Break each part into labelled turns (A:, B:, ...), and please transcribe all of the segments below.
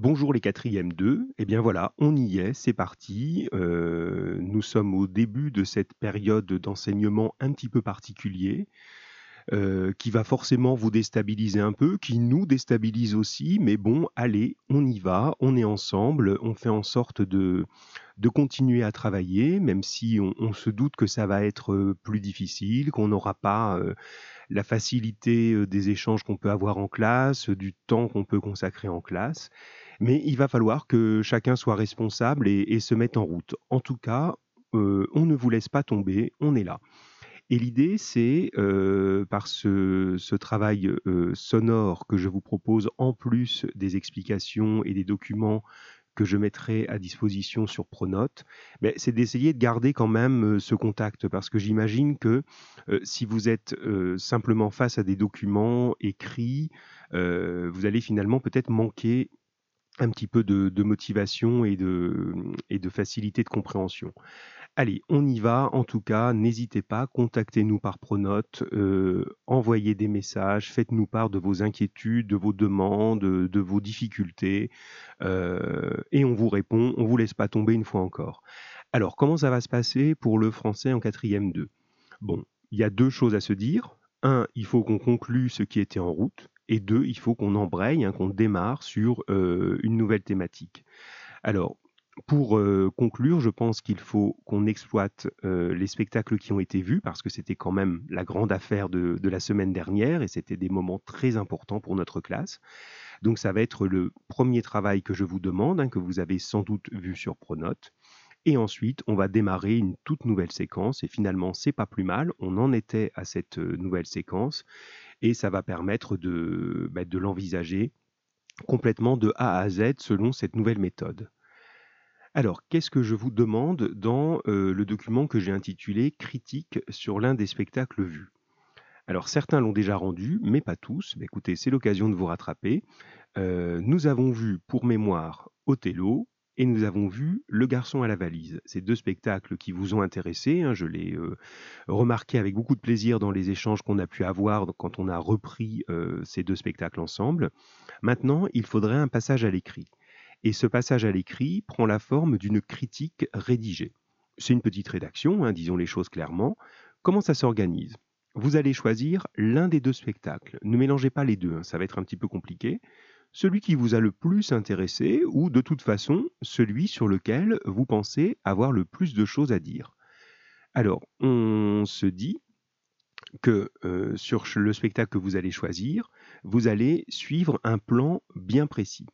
A: Bonjour les quatrièmes 2, eh bien voilà, on y est, c'est parti. Euh, nous sommes au début de cette période d'enseignement un petit peu particulier, euh, qui va forcément vous déstabiliser un peu, qui nous déstabilise aussi, mais bon, allez, on y va, on est ensemble, on fait en sorte de, continuer à travailler, même si on, se doute que ça va être euh, plus difficile, qu'on n'aura pas la facilité des échanges qu'on peut avoir en classe, du temps qu'on peut consacrer en classe. Mais il va falloir que chacun soit responsable et, se mette en route. En tout cas, euh, on ne vous laisse pas tomber, on est là. Et l'idée, c'est euh, par ce, travail euh, sonore que je vous propose, en plus des explications et des documents que je mettrai à disposition sur Pronote, ben, c'est d'essayer de garder quand même ce contact, parce que j'imagine que si vous êtes simplement face à des documents écrits, vous allez finalement peut-être manquer un petit peu de, motivation et de, facilité de compréhension. Allez, on y va. En tout cas, n'hésitez pas, contactez-nous par Pronote, euh, envoyez des messages, faites-nous part de vos inquiétudes, de vos demandes, de vos difficultés, euh, et on vous répond. On vous laisse pas tomber une fois encore. Alors, comment ça va se passer pour le français en quatrième 2 Bon, il y a deux choses à se dire. Un, il faut qu'on conclue ce qui était en route et deux, il faut qu'on embraye, hein, qu'on démarre sur euh, une nouvelle thématique. Alors, pour euh, conclure, je pense qu'il faut qu'on exploite euh, les spectacles qui ont été vus, parce que c'était quand même la grande affaire de, la semaine dernière, et c'était des moments très importants pour notre classe. Donc ça va être le premier travail que je vous demande, hein, que vous avez sans doute vu sur Pronote. Et ensuite, on va démarrer une toute nouvelle séquence. Et finalement, c'est pas plus mal. On en était à cette euh, nouvelle séquence et ça va permettre de, bah, de l'envisager complètement de A à Z selon cette nouvelle méthode. Alors, qu'est-ce que je vous demande dans euh, le document que j'ai intitulé Critique sur l'un des spectacles vus Alors, certains l'ont déjà rendu, mais pas tous. Bah, écoutez, c'est l'occasion de vous rattraper. Euh, nous avons vu pour mémoire Othello, et nous avons vu Le garçon à la valise. Ces deux spectacles qui vous ont intéressé, hein, je l'ai euh, remarqué avec beaucoup de plaisir dans les échanges qu'on a pu avoir quand on a repris euh, ces deux spectacles ensemble. Maintenant, il faudrait un passage à l'écrit. Et ce passage à l'écrit prend la forme d'une critique rédigée. C'est une petite rédaction, hein, disons les choses clairement. Comment ça s'organise? Vous allez choisir l'un des deux spectacles. Ne mélangez pas les deux, hein, ça va être un petit peu compliqué celui qui vous a le plus intéressé ou de toute façon celui sur lequel vous pensez avoir le plus de choses à dire. Alors, on se dit que euh, sur le spectacle que vous allez choisir, vous allez suivre un plan bien précis.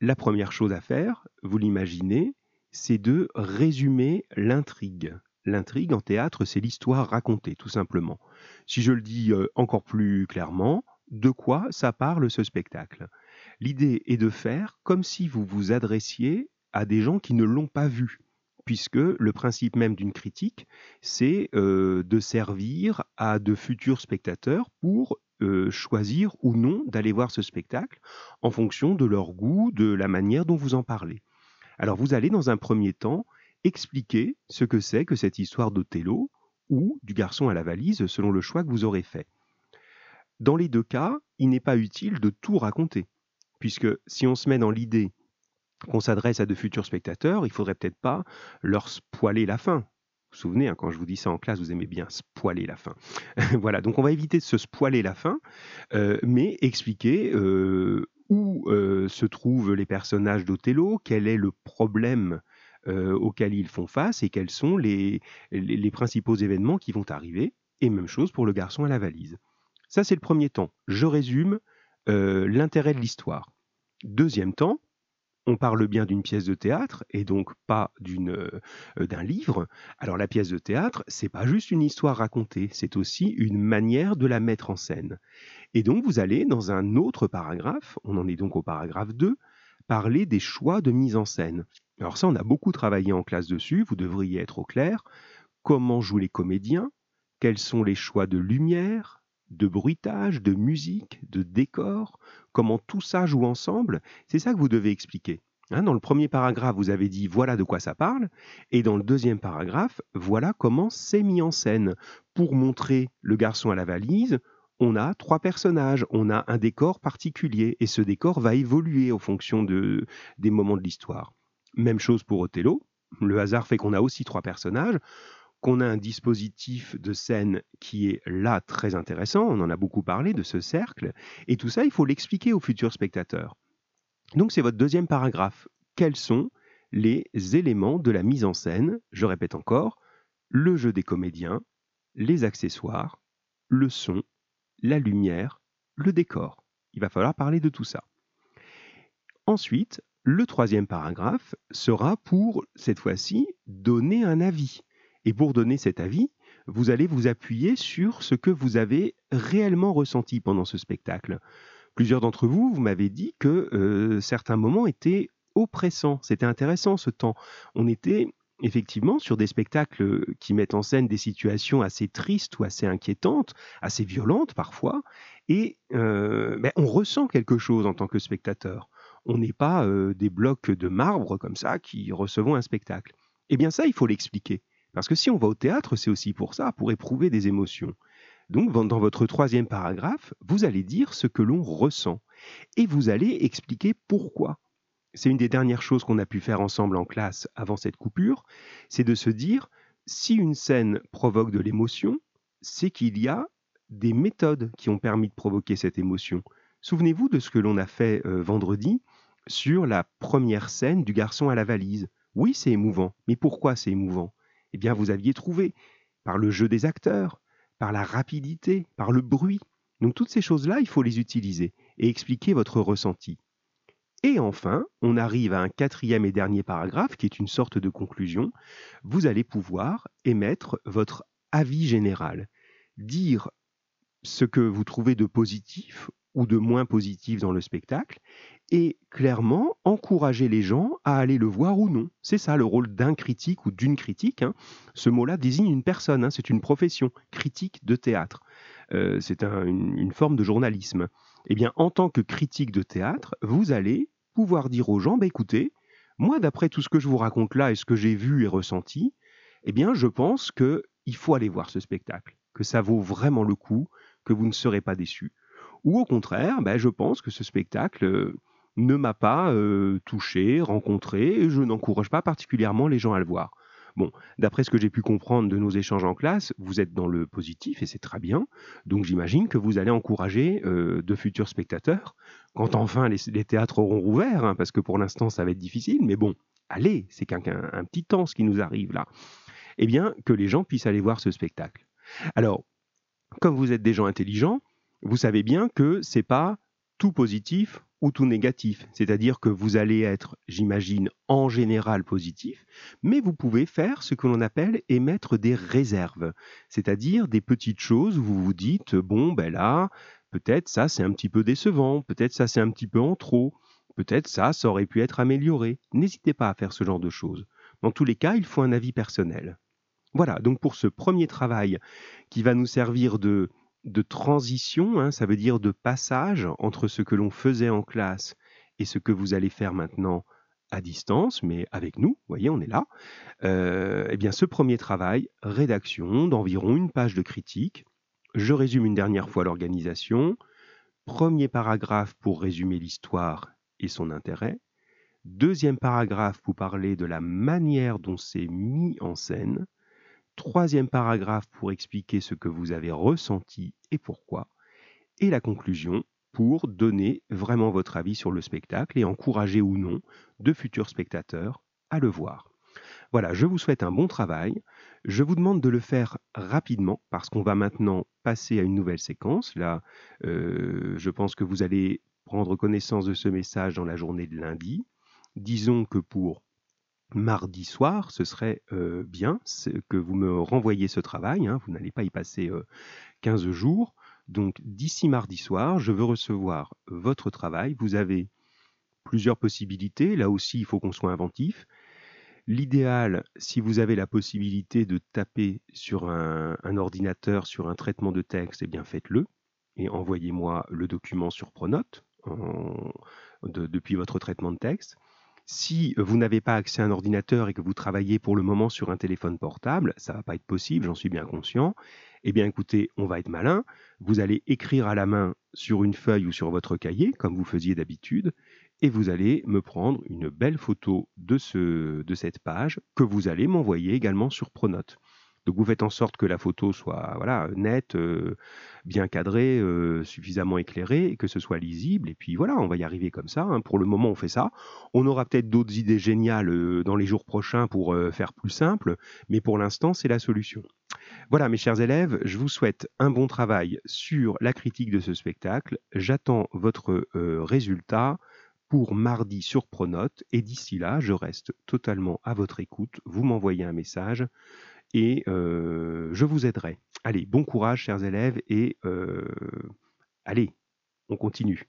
A: La première chose à faire, vous l'imaginez, c'est de résumer l'intrigue. L'intrigue en théâtre, c'est l'histoire racontée, tout simplement. Si je le dis euh, encore plus clairement, de quoi ça parle ce spectacle? L'idée est de faire comme si vous vous adressiez à des gens qui ne l'ont pas vu, puisque le principe même d'une critique, c'est euh, de servir à de futurs spectateurs pour euh, choisir ou non d'aller voir ce spectacle en fonction de leur goût, de la manière dont vous en parlez. Alors vous allez dans un premier temps expliquer ce que c'est que cette histoire d'Othello ou du garçon à la valise selon le choix que vous aurez fait. Dans les deux cas, il n'est pas utile de tout raconter, puisque si on se met dans l'idée qu'on s'adresse à de futurs spectateurs, il faudrait peut-être pas leur spoiler la fin. Vous vous souvenez, hein, quand je vous dis ça en classe, vous aimez bien spoiler la fin. voilà, donc on va éviter de se spoiler la fin, euh, mais expliquer euh, où euh, se trouvent les personnages d'Othello, quel est le problème auquel ils font face et quels sont les principaux événements qui vont arriver. Et même chose pour le garçon à la valise. Ça, c'est le premier temps. Je résume euh, l'intérêt de l'histoire. Deuxième temps, on parle bien d'une pièce de théâtre et donc pas d'une euh, d'un livre. Alors la pièce de théâtre, c'est pas juste une histoire racontée, c'est aussi une manière de la mettre en scène. Et donc vous allez dans un autre paragraphe, on en est donc au paragraphe 2, parler des choix de mise en scène. Alors ça on a beaucoup travaillé en classe dessus, vous devriez être au clair. Comment jouent les comédiens? Quels sont les choix de lumière, de bruitage, de musique, de décor, comment tout ça joue ensemble, c'est ça que vous devez expliquer. Hein, dans le premier paragraphe, vous avez dit voilà de quoi ça parle, et dans le deuxième paragraphe, voilà comment c'est mis en scène pour montrer le garçon à la valise on a trois personnages, on a un décor particulier, et ce décor va évoluer en fonction de, des moments de l'histoire. Même chose pour Othello, le hasard fait qu'on a aussi trois personnages, qu'on a un dispositif de scène qui est là très intéressant, on en a beaucoup parlé de ce cercle, et tout ça, il faut l'expliquer aux futurs spectateurs. Donc c'est votre deuxième paragraphe. Quels sont les éléments de la mise en scène Je répète encore, le jeu des comédiens, les accessoires, le son, la lumière, le décor? Il va falloir parler de tout ça. Ensuite, le troisième paragraphe sera pour, cette fois-ci, donner un avis. Et pour donner cet avis, vous allez vous appuyer sur ce que vous avez réellement ressenti pendant ce spectacle. Plusieurs d'entre vous, vous m'avez dit que euh, certains moments étaient oppressants. C'était intéressant ce temps. On était effectivement sur des spectacles qui mettent en scène des situations assez tristes ou assez inquiétantes, assez violentes parfois, et euh, ben, on ressent quelque chose en tant que spectateur. On n'est pas euh, des blocs de marbre comme ça qui recevons un spectacle. Eh bien ça, il faut l'expliquer. Parce que si on va au théâtre, c'est aussi pour ça, pour éprouver des émotions. Donc dans votre troisième paragraphe, vous allez dire ce que l'on ressent. Et vous allez expliquer pourquoi c'est une des dernières choses qu'on a pu faire ensemble en classe avant cette coupure, c'est de se dire, si une scène provoque de l'émotion, c'est qu'il y a des méthodes qui ont permis de provoquer cette émotion. Souvenez-vous de ce que l'on a fait euh, vendredi sur la première scène du garçon à la valise. Oui, c'est émouvant, mais pourquoi c'est émouvant? Eh bien, vous aviez trouvé, par le jeu des acteurs, par la rapidité, par le bruit. Donc toutes ces choses-là, il faut les utiliser et expliquer votre ressenti. Et enfin, on arrive à un quatrième et dernier paragraphe qui est une sorte de conclusion. Vous allez pouvoir émettre votre avis général, dire ce que vous trouvez de positif ou de moins positif dans le spectacle, et clairement encourager les gens à aller le voir ou non. C'est ça le rôle d'un critique ou d'une critique. Hein. Ce mot-là désigne une personne, hein. c'est une profession, critique de théâtre. Euh, c'est une, forme de journalisme. Eh bien, en tant que critique de théâtre, vous allez pouvoir dire aux gens, bah, écoutez, moi, d'après tout ce que je vous raconte là et ce que j'ai vu et ressenti, eh bien, je pense qu'il faut aller voir ce spectacle, que ça vaut vraiment le coup, que vous ne serez pas déçus. Ou au contraire, bah, je pense que ce spectacle euh, ne m'a pas euh, touché, rencontré, et je n'encourage pas particulièrement les gens à le voir. Bon, d'après ce que j'ai pu comprendre de nos échanges en classe, vous êtes dans le positif et c'est très bien. Donc j'imagine que vous allez encourager euh, de futurs spectateurs, quand enfin les, théâtres auront rouvert, hein, parce que pour l'instant ça va être difficile, mais bon, allez, c'est qu'un petit temps ce qui nous arrive là. Eh bien, que les gens puissent aller voir ce spectacle. Alors, comme vous êtes des gens intelligents, vous savez bien que c'est pas tout positif ou tout négatif. C'est-à-dire que vous allez être, j'imagine, en général positif, mais vous pouvez faire ce que l'on appelle émettre des réserves. C'est-à-dire des petites choses où vous vous dites, bon, ben là, peut-être ça c'est un petit peu décevant, peut-être ça c'est un petit peu en trop, peut-être ça, ça aurait pu être amélioré. N'hésitez pas à faire ce genre de choses. Dans tous les cas, il faut un avis personnel. Voilà, donc pour ce premier travail qui va nous servir de de transition, hein, ça veut dire de passage entre ce que l'on faisait en classe et ce que vous allez faire maintenant à distance, mais avec nous, vous voyez, on est là. Euh, eh bien, ce premier travail, rédaction d'environ une page de critique. Je résume une dernière fois l'organisation. Premier paragraphe pour résumer l'histoire et son intérêt. Deuxième paragraphe pour parler de la manière dont c'est mis en scène troisième paragraphe pour expliquer ce que vous avez ressenti et pourquoi, et la conclusion pour donner vraiment votre avis sur le spectacle et encourager ou non de futurs spectateurs à le voir. Voilà, je vous souhaite un bon travail. Je vous demande de le faire rapidement parce qu'on va maintenant passer à une nouvelle séquence. Là, euh, je pense que vous allez prendre connaissance de ce message dans la journée de lundi. Disons que pour mardi soir, ce serait bien que vous me renvoyiez ce travail. Hein. vous n'allez pas y passer 15 jours. Donc d'ici mardi soir, je veux recevoir votre travail. Vous avez plusieurs possibilités. Là aussi, il faut qu'on soit inventif. L'idéal, si vous avez la possibilité de taper sur un, ordinateur, sur un traitement de texte, eh bien faites-le et envoyez-moi le document sur Pronote depuis votre traitement de texte. Si vous n'avez pas accès à un ordinateur et que vous travaillez pour le moment sur un téléphone portable, ça ne va pas être possible, j'en suis bien conscient. Eh bien écoutez, on va être malin. Vous allez écrire à la main sur une feuille ou sur votre cahier, comme vous faisiez d'habitude, et vous allez me prendre une belle photo de, de cette page que vous allez m'envoyer également sur Pronote. Donc vous faites en sorte que la photo soit voilà nette, euh, bien cadrée, euh, suffisamment éclairée que ce soit lisible. Et puis voilà, on va y arriver comme ça. hein. Pour le moment, on fait ça. On aura peut-être d'autres idées géniales euh, dans les jours prochains pour faire plus simple, mais pour l'instant, c'est la solution. Voilà, mes chers élèves, je vous souhaite un bon travail sur la critique de ce spectacle. J'attends votre résultat pour mardi sur Pronote et d'ici là, je reste totalement à votre écoute. Vous m'envoyez un message et je vous aiderai. Allez, bon courage, chers élèves, et allez, on continue.